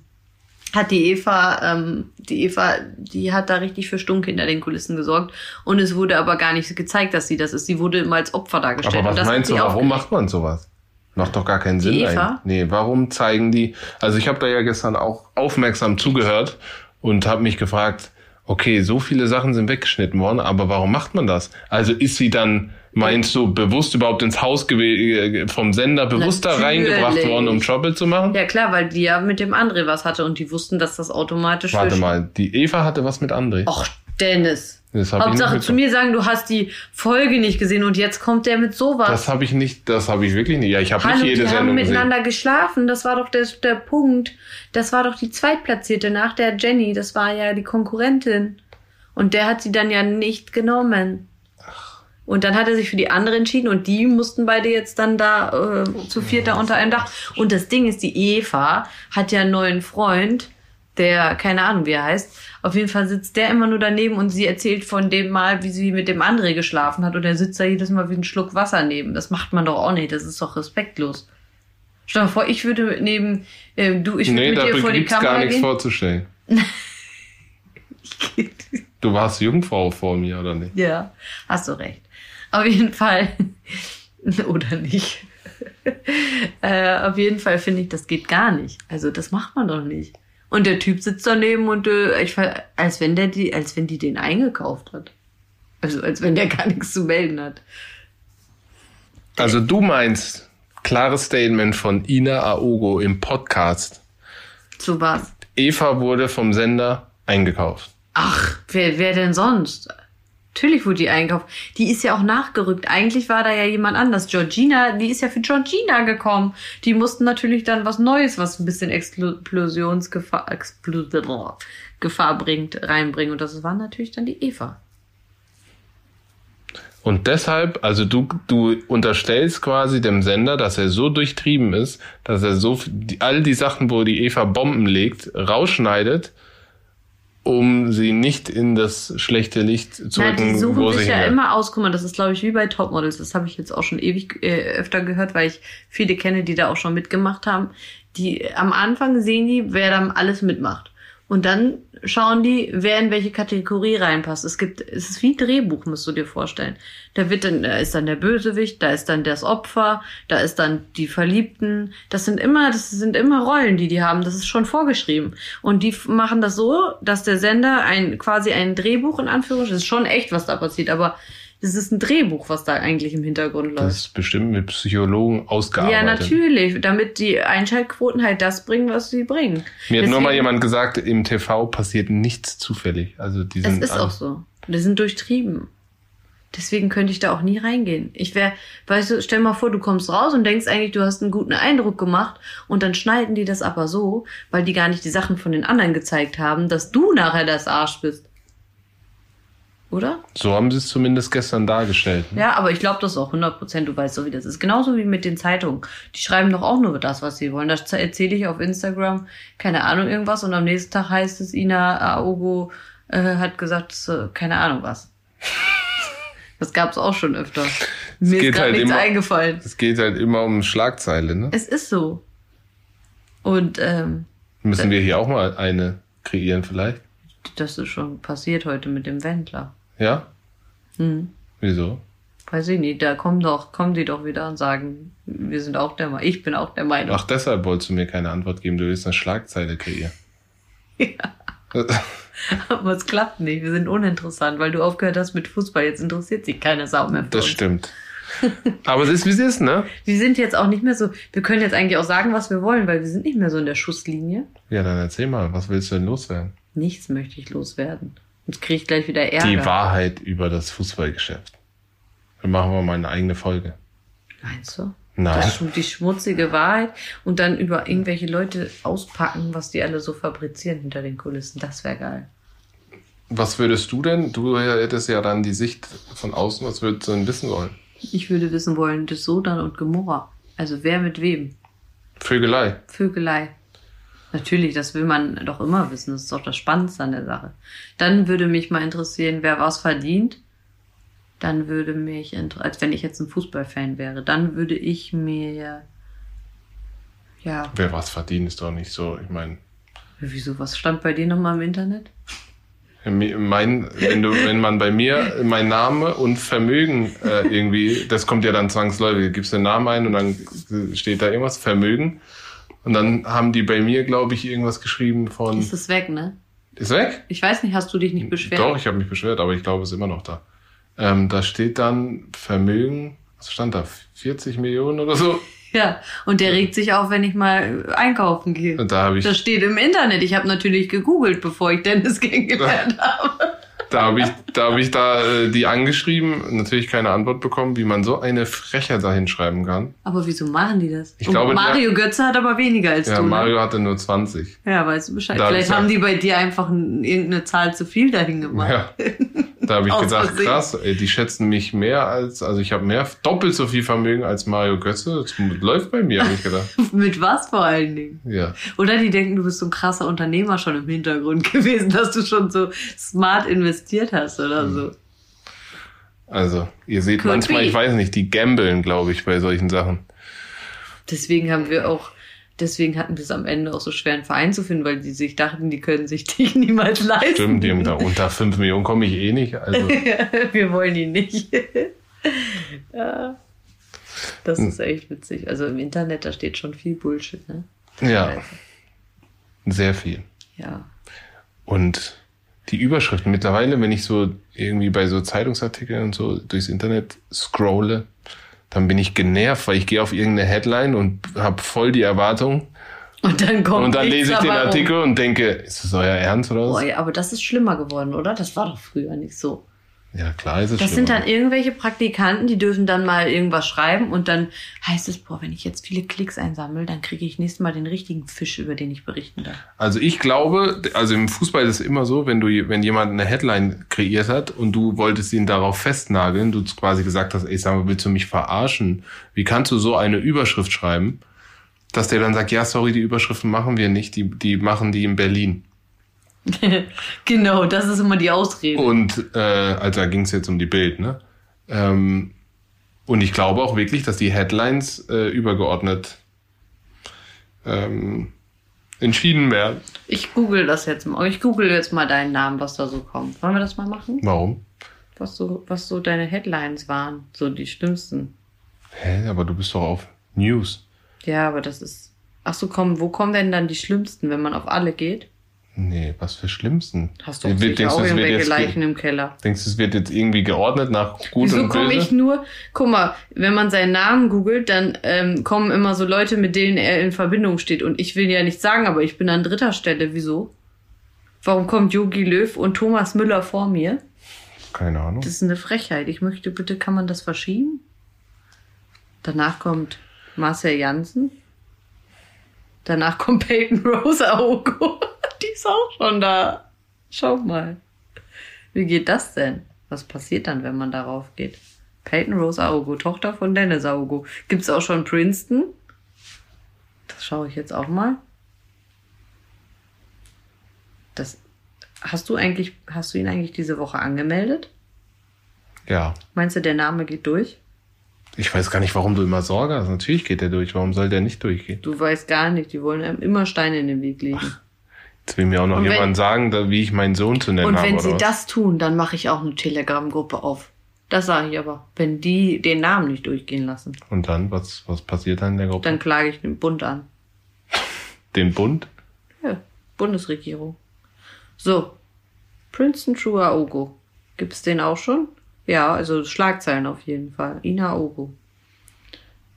hat die Eva, ähm, die Eva, die hat da richtig für Stunk hinter den Kulissen gesorgt. Und es wurde aber gar nicht gezeigt, dass sie das ist. Sie wurde immer als Opfer dargestellt. Aber was meinst du, warum aufgeregt. macht man sowas? Macht doch gar keinen Sinn. Die Eva? Nee, warum zeigen die? Also ich habe da ja gestern auch aufmerksam zugehört und habe mich gefragt, okay, so viele Sachen sind weggeschnitten worden, aber warum macht man das? Also ist sie dann, meinst du, bewusst überhaupt ins Haus äh, vom Sender bewusst da Natürlich. reingebracht worden, um Trouble zu machen? Ja klar, weil die ja mit dem André was hatte und die wussten, dass das automatisch Warte mal, die Eva hatte was mit André. Och, Dennis. Hauptsache zu mir sagen, du hast die Folge nicht gesehen und jetzt kommt der mit sowas. Das habe ich nicht, das habe ich wirklich nicht. Ja, ich habe nicht jede die haben Sendung gesehen. miteinander geschlafen. Das war doch der, der Punkt. Das war doch die Zweitplatzierte nach der Jenny. Das war ja die Konkurrentin. Und der hat sie dann ja nicht genommen. Und dann hat er sich für die andere entschieden und die mussten beide jetzt dann da äh, zu viert da unter einem Dach. Und das Ding ist, die Eva hat ja einen neuen Freund, der, keine Ahnung, wie er heißt. Auf jeden Fall sitzt der immer nur daneben und sie erzählt von dem Mal, wie sie mit dem André geschlafen hat und er sitzt da jedes Mal wie ein Schluck Wasser neben. Das macht man doch auch nicht, das ist doch respektlos. Stell dir mal vor, ich würde neben, äh, du, ich würde Nee, mit da dir vor die gibt's gar Kamera nichts gehen. vorzustellen. Du warst Jungfrau vor mir, oder nicht? Ja, hast du recht. Auf jeden Fall. Oder nicht. äh, auf jeden Fall finde ich, das geht gar nicht. Also das macht man doch nicht. Und der Typ sitzt daneben und äh, ich als wenn der die, als wenn die den eingekauft hat. Also als wenn der gar nichts zu melden hat. Also du meinst, klares Statement von Ina Aogo im Podcast. Zu was? Eva wurde vom Sender eingekauft. Ach, wer, wer denn sonst? Natürlich wurde die eingekauft. Die ist ja auch nachgerückt. Eigentlich war da ja jemand anders. Georgina, die ist ja für Georgina gekommen. Die mussten natürlich dann was Neues, was ein bisschen Explosionsgefahr Explo Gefahr bringt, reinbringen. Und das war natürlich dann die Eva. Und deshalb, also du, du unterstellst quasi dem Sender, dass er so durchtrieben ist, dass er so all die Sachen, wo die Eva Bomben legt, rausschneidet, um sie nicht in das schlechte Licht zu Na, rücken, die suchen sich ja hingehört. immer aus. Guck mal, das ist, glaube ich, wie bei Topmodels. Das habe ich jetzt auch schon ewig äh, öfter gehört, weil ich viele kenne, die da auch schon mitgemacht haben. Die am Anfang sehen die, wer dann alles mitmacht. Und dann schauen die, wer in welche Kategorie reinpasst. Es gibt, es ist wie ein Drehbuch, musst du dir vorstellen. Da wird dann, da ist dann der Bösewicht, da ist dann das Opfer, da ist dann die Verliebten. Das sind immer, das sind immer Rollen, die die haben. Das ist schon vorgeschrieben. Und die machen das so, dass der Sender ein, quasi ein Drehbuch in Anführungsstrichen, das ist schon echt, was da passiert, aber das ist ein Drehbuch, was da eigentlich im Hintergrund läuft. Das ist bestimmt mit Psychologen ausgearbeitet. Ja, natürlich, damit die Einschaltquoten halt das bringen, was sie bringen. Mir hat nur Deswegen- mal jemand gesagt, im TV passiert nichts zufällig. Also die sind ist alle- auch so. Die sind durchtrieben. Deswegen könnte ich da auch nie reingehen. Ich wäre, weißt du, stell mal vor, du kommst raus und denkst eigentlich, du hast einen guten Eindruck gemacht und dann schneiden die das aber so, weil die gar nicht die Sachen von den anderen gezeigt haben, dass du nachher das Arsch bist. Oder? So haben sie es zumindest gestern dargestellt. ne? Ja, aber ich glaube das auch 100 Prozent. Du weißt so, wie das ist. Genauso wie mit den Zeitungen. Die schreiben doch auch nur das, was sie wollen. Das erzähle ich auf Instagram, keine Ahnung, irgendwas. Und am nächsten Tag heißt es, Ina Aogo äh, hat gesagt, äh, keine Ahnung was. Das gab's auch schon öfter. Mir ist gerade halt nichts immer- eingefallen. Es geht halt immer um Schlagzeile, ne? Es ist so. Und ähm, Müssen wir hier auch mal eine kreieren vielleicht? das ist schon passiert heute mit dem Wendler. Ja? Hm. Wieso? Weiß ich nicht, da kommen doch, kommen die doch wieder und sagen, wir sind auch der Meinung, ich bin auch der Meinung. Ach, deshalb wolltest du mir keine Antwort geben. Du willst eine Schlagzeile kreieren. Aber es klappt nicht. Wir sind uninteressant, weil du aufgehört hast mit Fußball. Jetzt interessiert sich keine Sau mehr für Das uns. stimmt. Aber es ist, wie es ist, ne? Wir sind jetzt auch nicht mehr so, wir können jetzt eigentlich auch sagen, was wir wollen, weil wir sind nicht mehr so in der Schusslinie. Ja, dann erzähl mal, was willst du denn loswerden? Nichts möchte ich loswerden. Jetzt kriege ich gleich wieder Ärger. Die Wahrheit über das Fußballgeschäft. Dann machen wir mal eine eigene Folge. Meinst du? Nein. Das ist die schmutzige Wahrheit und dann über irgendwelche Leute auspacken, was die alle so fabrizieren hinter den Kulissen. Das wäre geil. Was würdest du denn? Du hättest ja dann die Sicht von außen, was würdest du denn wissen wollen? Ich würde wissen wollen, das Sodan und Gemorra. Also wer mit wem? Vögelei. Vögelei. Natürlich, das will man doch immer wissen. Das ist doch das Spannendste an der Sache. Dann würde mich mal interessieren, wer was verdient. Dann würde mich, als wenn ich jetzt ein Fußballfan wäre, dann würde ich mir, ja, Wer was verdient, ist doch nicht so. Ich meine, wieso, was stand bei dir nochmal im Internet? mein, wenn, du, wenn man bei mir mein Name und Vermögen äh, irgendwie, das kommt ja dann zwangsläufig, du gibst den Namen ein und dann steht da irgendwas, Vermögen. Und dann haben die bei mir, glaube ich, irgendwas geschrieben von. Ist es weg, ne? Ist weg? Ich weiß nicht, hast du dich nicht beschwert? Doch, ich habe mich beschwert, aber ich glaube, es ist immer noch da. Ähm, da steht dann Vermögen, was stand da? 40 Millionen oder so? Ja, und der regt sich auf, wenn ich mal einkaufen gehe. Und da habe ich, Das steht im Internet. Ich habe natürlich gegoogelt, bevor ich Dennis kennengelernt habe. Da habe ich, da habe ich da äh, die angeschrieben, natürlich keine Antwort bekommen, wie man so eine Frechheit da hinschreiben kann. Aber wieso machen die das? Ich glaube, Und Mario Götze hat aber weniger als Ja, du. Mario Ne? hatte nur 20. Ja, weißt du Bescheid. Da hab Vielleicht ich haben die bei dir einfach irgendeine Zahl zu viel dahin gemacht. Ja. Da habe ich gedacht, krass, ey, die schätzen mich mehr als, also ich habe mehr, doppelt so viel Vermögen als Mario Götze. Das läuft bei mir, habe ich gedacht. Mit was vor allen Dingen? Ja. Oder die denken, du bist so ein krasser Unternehmer schon im Hintergrund gewesen, dass du schon so smart investiert hast oder Hm. so. Also, ihr seht Could manchmal, be. ich weiß nicht, die gambeln, glaube ich, bei solchen Sachen. Deswegen haben wir auch, deswegen hatten wir es am Ende auch so schwer, einen Verein zu finden, weil die sich dachten, die können sich dich niemals leisten. Stimmt, die haben da unter 5 Millionen komme ich eh nicht. Also, wir wollen ihn nicht. ja. Das Hm. ist echt witzig. Also im Internet, da steht schon viel Bullshit, ne? ja, sehr viel. Ja. Und die Überschriften mittlerweile, wenn ich so irgendwie bei so Zeitungsartikeln und so durchs Internet scrolle, dann bin ich genervt, weil ich gehe auf irgendeine Headline und habe voll die Erwartung. Und dann kommt Und dann lese ich den. Artikel und denke, ist das euer Ernst oder was? Boah, ja, aber das ist schlimmer geworden, oder? Das war doch früher nicht so. Ja, klar ist es Das sind schlimmer. dann irgendwelche Praktikanten, die dürfen dann mal irgendwas schreiben und dann heißt es, boah, wenn ich jetzt viele Klicks einsammle, dann kriege ich nächstes Mal den richtigen Fisch, über den ich berichten darf. Also ich glaube, also im Fußball ist es immer so, wenn du, wenn jemand eine Headline kreiert hat und du wolltest ihn darauf festnageln, du quasi gesagt hast, ey, sag mal, willst du mich verarschen? Wie kannst du so eine Überschrift schreiben? Dass der dann sagt, ja, sorry, die Überschriften machen wir nicht, die, die machen die in Berlin. genau, das ist immer die Ausrede. Und äh, also da ging es jetzt um die Bild, ne? Ähm, und ich glaube auch wirklich, dass die Headlines äh, übergeordnet ähm, entschieden werden. Ich google das jetzt mal. Ich google jetzt mal deinen Namen, was da so kommt. Wollen wir das mal machen? Warum? Was so, was so deine Headlines waren. So die schlimmsten. Hä, aber du bist doch auf News. Ja, aber das ist. Ach so, komm, wo kommen denn dann die schlimmsten, wenn man auf alle geht? Nee, was für Schlimmsten. Hast du Wird- sicher denkst auch wird irgendwelche Leichen im Keller. Denkst du, es wird jetzt irgendwie geordnet nach gut Wieso und komme böse? ich nur? Guck mal, wenn man seinen Namen googelt, dann ähm, kommen immer so Leute, mit denen er in Verbindung steht. Und ich will ja nicht sagen, aber ich bin an dritter Stelle. Wieso? Warum kommt Yogi Löw und Thomas Müller vor mir? Keine Ahnung. Das ist eine Frechheit. Ich möchte bitte, kann man das verschieben? Danach kommt Marcel Janssen. Danach kommt Peyton Rose Aogo. Die ist auch schon da. Schau mal. Wie geht das denn? Was passiert dann, wenn man darauf geht? Peyton Rose Aogo, Tochter von Dennis Aogo. Gibt's auch schon Princeton? Das schaue ich jetzt auch mal. Das hast du eigentlich, hast du ihn eigentlich diese Woche angemeldet? Ja. Meinst du, der Name geht durch? Ich weiß gar nicht, warum du immer Sorge hast. Natürlich geht der durch. Warum soll der nicht durchgehen? Du weißt gar nicht, die wollen einem immer Steine in den Weg legen. Jetzt will mir auch noch Und wenn- jemand sagen, wie ich meinen Sohn zu nennen Und habe. wenn oder sie was? das tun, dann mache ich auch eine Telegram-Gruppe auf. Das sage ich aber. Wenn die den Namen nicht durchgehen lassen, Und dann, was, was passiert dann in der Gruppe? dann klage ich den Bund an. Den Bund? Ja, Bundesregierung. So, Princeton True Aogo. Gibt's den auch schon? Ja, also Schlagzeilen auf jeden Fall. Ina Ogo.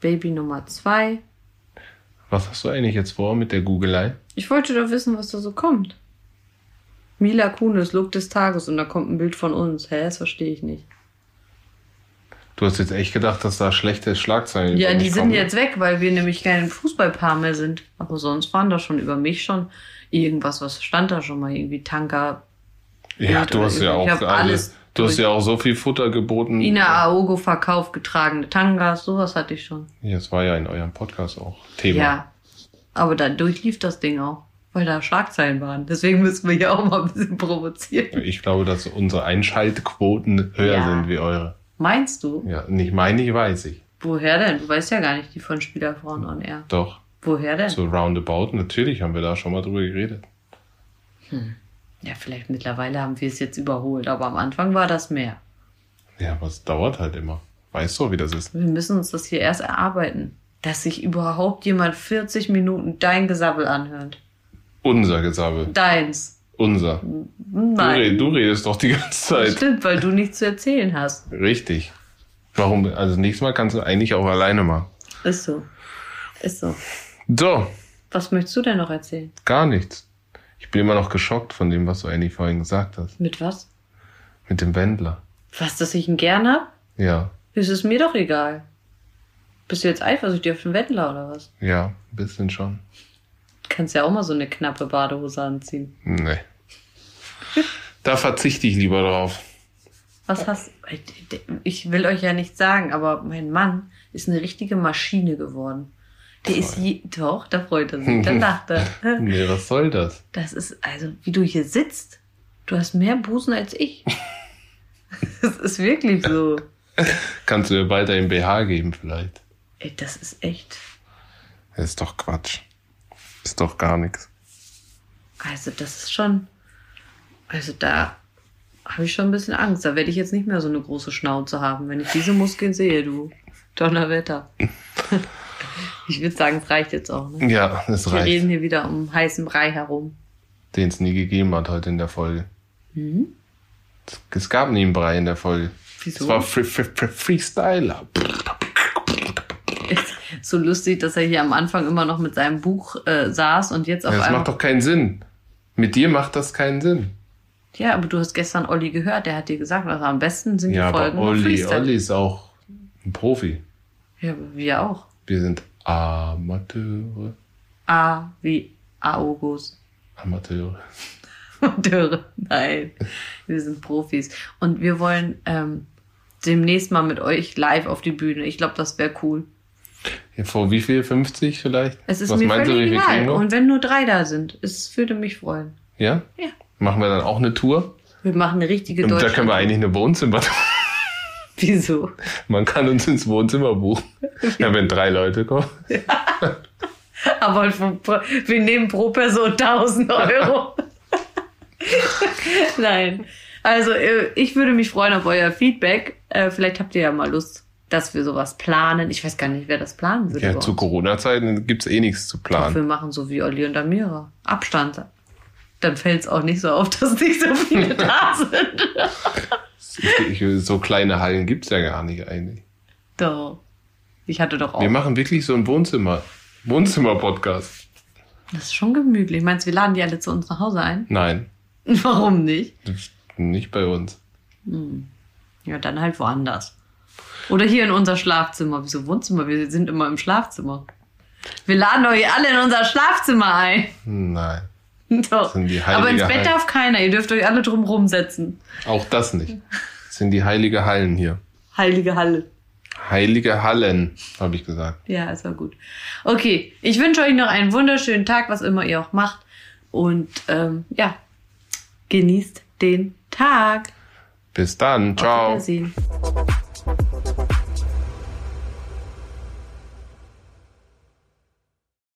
Baby Nummer zwei. Was hast du eigentlich jetzt vor mit der Googelei? Ich wollte doch wissen, was da so kommt. Mila Kunis, Look des Tages und da kommt ein Bild von uns. Hä, das verstehe ich nicht. Du hast jetzt echt gedacht, dass da schlechte Schlagzeilen Ja, über die sind kommen? jetzt weg, weil wir nämlich kein Fußballpaar mehr sind. Aber sonst waren da schon über mich schon irgendwas, was stand da schon mal? Irgendwie Tanker. Ja, du hast ja auch alles. Du hast ja auch so viel Futter geboten. Ina Aogo verkauft getragene Tangas, sowas hatte ich schon. Ja, das war ja in eurem Podcast auch Thema. Ja. Aber dadurch lief das Ding auch, weil da Schlagzeilen waren. Deswegen müssen wir ja auch mal ein bisschen provozieren. Ich glaube, dass unsere Einschaltquoten höher Ja. sind wie eure. Meinst du? Ja, nicht meine ich, weiß ich. Woher denn? Du weißt ja gar nicht die von Spielerfrauen on Air. Doch, Woher denn? so roundabout, natürlich haben wir da schon mal drüber geredet. Ja, vielleicht mittlerweile haben wir es jetzt überholt, aber am Anfang war das mehr. Ja, aber es dauert halt immer. Weißt du, wie das ist? Wir müssen uns das hier erst erarbeiten, dass sich überhaupt jemand 40 Minuten dein Gesabbel anhört. Unser Gesabbel. Deins. Unser. Du, Nein. red, du redest doch die ganze Zeit. Stimmt, weil du nichts zu erzählen hast. Richtig. Warum? Also nächstes Mal kannst du eigentlich auch alleine machen. Ist so. Ist so. So, Was möchtest du denn noch erzählen? gar nichts. Ich bin immer noch geschockt von dem, was du eigentlich vorhin gesagt hast. Mit was? Mit dem Wendler. Was, dass ich ihn gern hab? Ja, ist mir doch egal. Bist du jetzt eifersüchtig auf den Wendler oder was? ja, ein bisschen schon. Kannst ja auch mal so eine knappe Badehose anziehen. Nee. Da verzichte ich lieber drauf. Was hast Ich will euch ja nicht sagen, aber mein Mann ist eine richtige Maschine geworden. Der ist je, doch, da freut er sich, da lacht er. Nee, was soll das? Das ist, also, wie du hier sitzt, du hast mehr Busen als ich. Das ist wirklich so. Kannst du dir bald ein BH geben vielleicht? Ey, das ist echt. Das ist doch Quatsch. Ist doch gar nichts. Also, das ist schon. Also, da habe ich schon ein bisschen Angst. Da werde ich jetzt nicht mehr so eine große Schnauze haben, wenn ich diese Muskeln sehe, du. Donnerwetter. Ich würde sagen, es reicht jetzt auch. Ne? Ja, es Wir reden reicht. hier wieder um heißen Brei herum. Den es nie gegeben hat heute in der Folge. Mhm. Es gab nie einen Brei in der Folge. Wieso? Es war Free, Free, Free, Freestyler. So lustig, dass er hier am Anfang immer noch mit seinem Buch äh, saß und jetzt auf Ja, das einmal. macht doch keinen Sinn. Mit dir macht das keinen Sinn. Ja, aber du hast gestern Olli gehört, der hat dir gesagt, was am besten sind Ja, die Folgen. aber Olli. Olli ist auch ein Profi. Ja, wir auch. Wir sind Amateure. A wie August. Amateure. Amateure. Nein, wir sind Profis. Und wir wollen ähm, demnächst mal mit euch live auf die Bühne. Ich glaube, das wäre cool. Ja, vor wie viel? 50 vielleicht? Es ist Was mir meinst du, völlig kriegen egal. Und wenn nur drei da sind, es würde mich freuen. Ja? Ja. Machen wir dann auch eine Tour? Wir machen eine richtige Und da können wir eigentlich eine Wohnzimmer. Wieso? Man kann uns ins Wohnzimmer buchen. Ja, wenn drei Leute kommen. Aber wir nehmen pro Person 1000 Euro. Nein. Also, äh, ich würde mich freuen auf euer Feedback. Äh, Vielleicht habt ihr ja mal Lust, dass wir sowas planen. Ich weiß gar nicht, wer das planen würde. Ja, zu. Corona-Zeiten gibt's eh nichts zu planen. Wir machen so wie Olli und Amira. Abstand. Dann fällt es auch nicht so auf, dass nicht so viele da sind. So kleine Hallen gibt's ja gar nicht eigentlich. Doch. Ich hatte doch auch. Wir machen wirklich so ein Wohnzimmer. Wohnzimmer-Podcast. Das ist schon gemütlich. Meinst du, wir laden die alle zu uns nach Hause ein? Nein, Warum nicht? nicht bei uns. Ja, dann halt woanders. Oder hier in unser Schlafzimmer. Wieso Wohnzimmer? Wir sind immer im Schlafzimmer. Wir laden euch alle in unser Schlafzimmer ein. Nein, Doch. Aber ins Bett darf keiner. Ihr dürft euch alle drum rumsetzen. auch das nicht. Das sind die heilige Hallen hier. Heilige Halle. Heilige Hallen, habe ich gesagt. Ja, ist war gut. Okay, ich wünsche euch noch einen wunderschönen Tag, was immer ihr auch macht. Und ähm, ja, genießt den Tag. Bis dann. Auf Ciao. Wiedersehen.